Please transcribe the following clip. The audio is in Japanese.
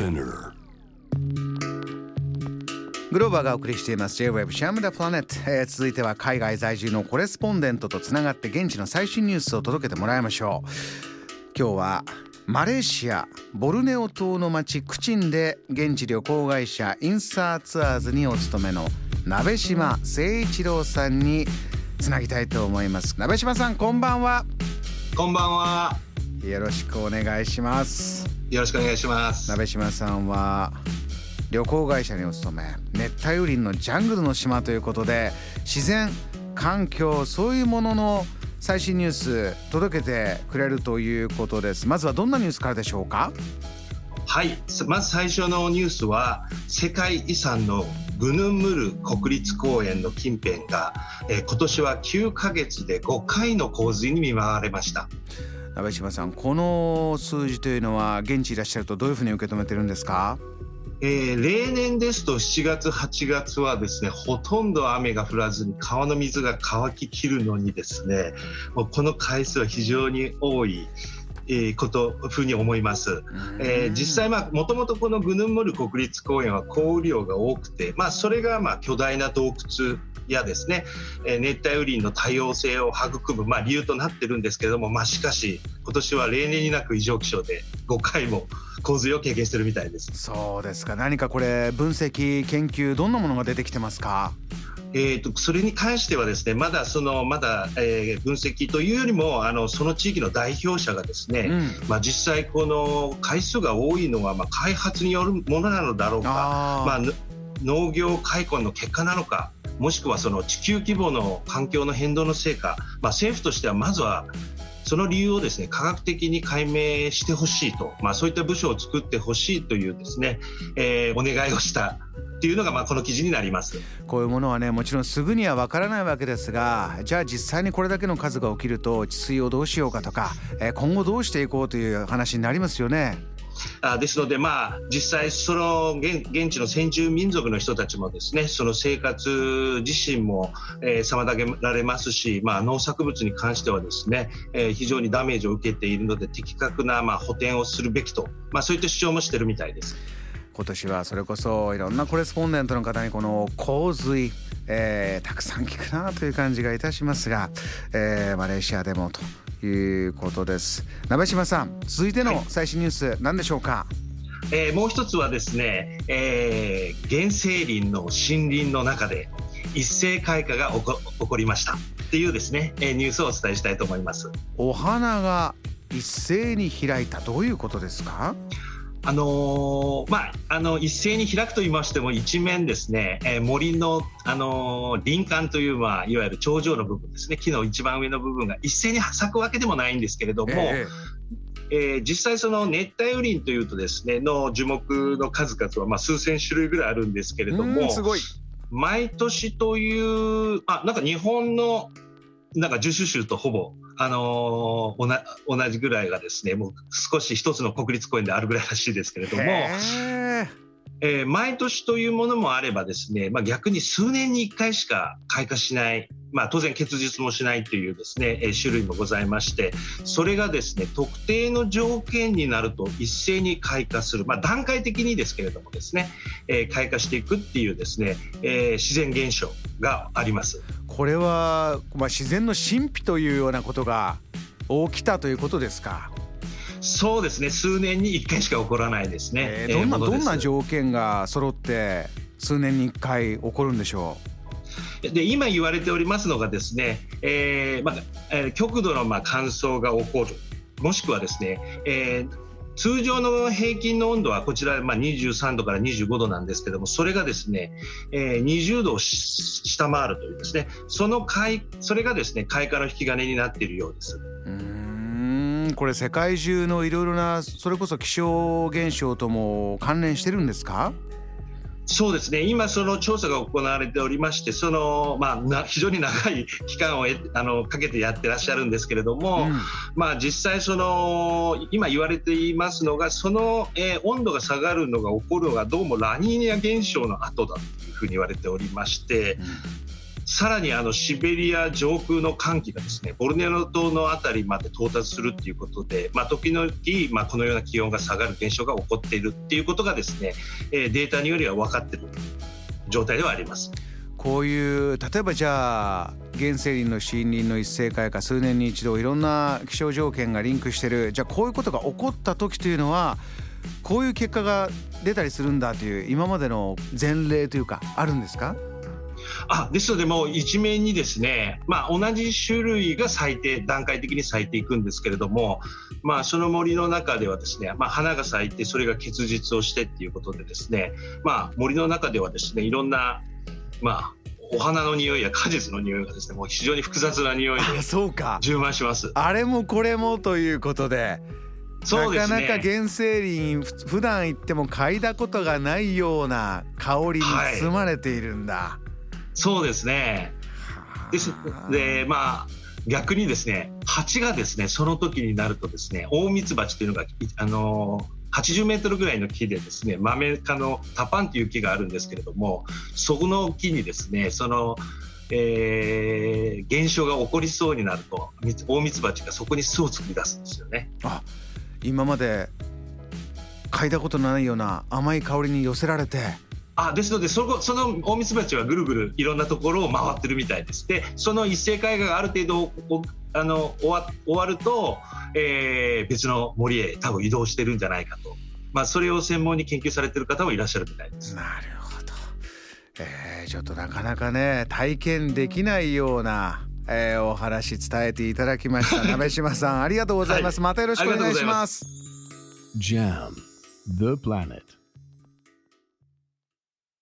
Spinner. グローバーがお送りしています。J-Web シャムダプラネット、えー続いては海外在住のコレスポンデントとつながって現地の最新ニュースを届けてもらいましょう。今日はマレーシアボルネオ島の町クチンで現地旅行会社インサーツアーズにお勤めの鍋島誠一郎さんにつなぎたいと思います。鍋島さんこんばんは。こんばんは。よろしくお願いしますよろしくお願いします。鍋島さんは旅行会社にお勤め熱帯雨林のジャングルの島ということで自然環境そういうものの最新ニュース届けてくれるということですまずはどんなニュースからでしょうか？はい、まず最初のニュースは世界遺産のグヌムル国立公園の近辺が、えー今年は9ヶ月で5回の洪水に見舞われました。鍋島さんこの数字というのは現地いらっしゃるとどういうふうに受け止めてるんですか？えー例年ですと7月8月はですねほとんど雨が降らずに川の水が乾ききるのにですねこの回数は非常に多い、えーことふうに思います。えー実際まあもともとこのグヌンムル国立公園は降雨量が多くて、まあ、それがまあ巨大な洞窟やですね、えー熱帯雨林の多様性を育む、まあ、理由となってるんですけれども、まあ、しかし今年は例年になく異常気象で5回も洪水を経験してるみたいです。そうですか。何かこれ分析研究どんなものが出てきてますか？えー、とそれに関してはですねまだそのまだ、えー分析というよりもあのその地域の代表者がですね、うん。まあ、実際この回数が多いのはまあ開発によるものなのだろうかまあ、ぬ農業開墾の結果なのかもしくはその地球規模の環境の変動のせいか、まあ、政府としてはまずはその理由をですね科学的に解明してほしいと、まあ、そういった部署を作ってほしいというですね、えーお願いをしたっていうのがまあこの記事になります。こういうものはねもちろんすぐにはわからないわけですがじゃあ実際にこれだけの数が起きると治水をどうしようかとか、えー今後どうしていこうという話になりますよね。あですので、まあ、実際その現現地の先住民族の人たちもですねその生活自身も、えー妨げられますし、まあ、農作物に関してはですね、えー非常にダメージを受けているので的確な、まあ、補填をするべきと、まあ、そういった主張もしてるみたいです。今年はそれこそいろんなコレスポンデントの方にこの洪水、えーたくさん聞くなという感じがいたしますが、えーマレーシアでもということです。鍋島さん続いての最新ニュース何でしょうか、えーもう一つはですね、えー原生林の森林の中で一斉開花が起こ起こりました。っていうですね、えーニュースをお伝えしたいと思います。お花が一斉に開いた。どういうことですか？あのーまあ、あの一斉に開くと言いましても一面ですね、えー森の、あのー林間という、まあ、いわゆる頂上の部分ですね。木の一番上の部分が一斉に咲くわけでもないんですけれども、ええ。ー実際その熱帯雨林というとですねの樹木の数々は、まあ、数千種類ぐらいあるんですけれえどもうんすごい。毎年というあなんか日本のなんか樹種種とほぼ、あのー同じぐらいがですねもう少し一つの国立公園であるぐらいらしいですけれども。えー毎年というものもあればですね、まあ、逆に数年に1回しか開花しない、まあ、当然結実もしないというですね、えー種類もございましてそれがですね特定の条件になると一斉に開花する、まあ、段階的にですけれどもですね、えー開花していくっていうですね、えー自然現象があります。これは、まあ、自然の神秘というようなことが起きたということですか、そうですね。数年に1回しか起こらないですね。えーどんなものですどんな条件が揃って数年に1回起こるんでしょで今言われておりますのがですね、えーまあえー極度のまあ乾燥が起こる。もしくはですね、えー通常の平均の温度はこちらまあ23度から25度なんですけどもそれがですね、えー20度を下回るというですねそのそれがですね開花の引き金になっているようです。うんこれ世界中のいろいろなそれこそ気象現象とも関連してるんですか？そうですね。今その調査が行われておりましてその、まあ、な非常に長い期間をえあのかけてやってらっしゃるんですけれども、うん。まあ、実際その今言われていますのがその、えー温度が下がるのが起こるのがどうもラニーニャ現象の後だというふうに言われておりましてさらにあのシベリア上空の寒気がですねボルネオ島の辺りまで到達するっていうことで、まあ、時々、まあ、このような気温が下がる現象が起こっているっていうことがですね、えー、データによりは分かっている状態ではあります。こういう例えばじゃあ原生林の森林の一斉化か数年に一度いろんな気象条件がリンクしてるじゃあこういうことが起こった時というのはこういう結果が出たりするんだという今までの前例というかあるんですか？あですのでもう一面にですね、まあ、同じ種類が咲いて段階的に咲いていくんですけれども、まあ、その森の中ではですね、まあ、花が咲いてそれが結実をしてっていうことでですね、まあ、森の中ではですねいろんな、まあ、お花の匂いや果実の匂いがですねもう非常に複雑な匂いで充満します。あれもこれもということでそうですね、なかなか原生林普段行っても嗅いだことがないような香りに包まれているんだ、はい、そうですね。です。でまあ逆にですね蜂がですねその時になるとですね大ミツバチというのがあの80メートルぐらいの木でですねマメ科のタパンという木があるんですけれどもそこの木にですねそのえー、現象が起こりそうになると大ミツバチがそこに巣を作り出すんですよね。あ今まで嗅いだことのないような甘い香りに寄せられてあですのでそこそのオオミツバチはぐるぐるいろんなところを回ってるみたいです。でその一斉開花がある程度あの終わ終わると、えー、別の森へ多分移動してるんじゃないかと、まあ、それを専門に研究されてる方もいらっしゃるみたいです。なるほど、えー、ちょっとなかなかね体験できないようなえー、お話伝えていただきました。鍋島さんありがとうございます、はい、またよろしくお願いします。JAM The Planet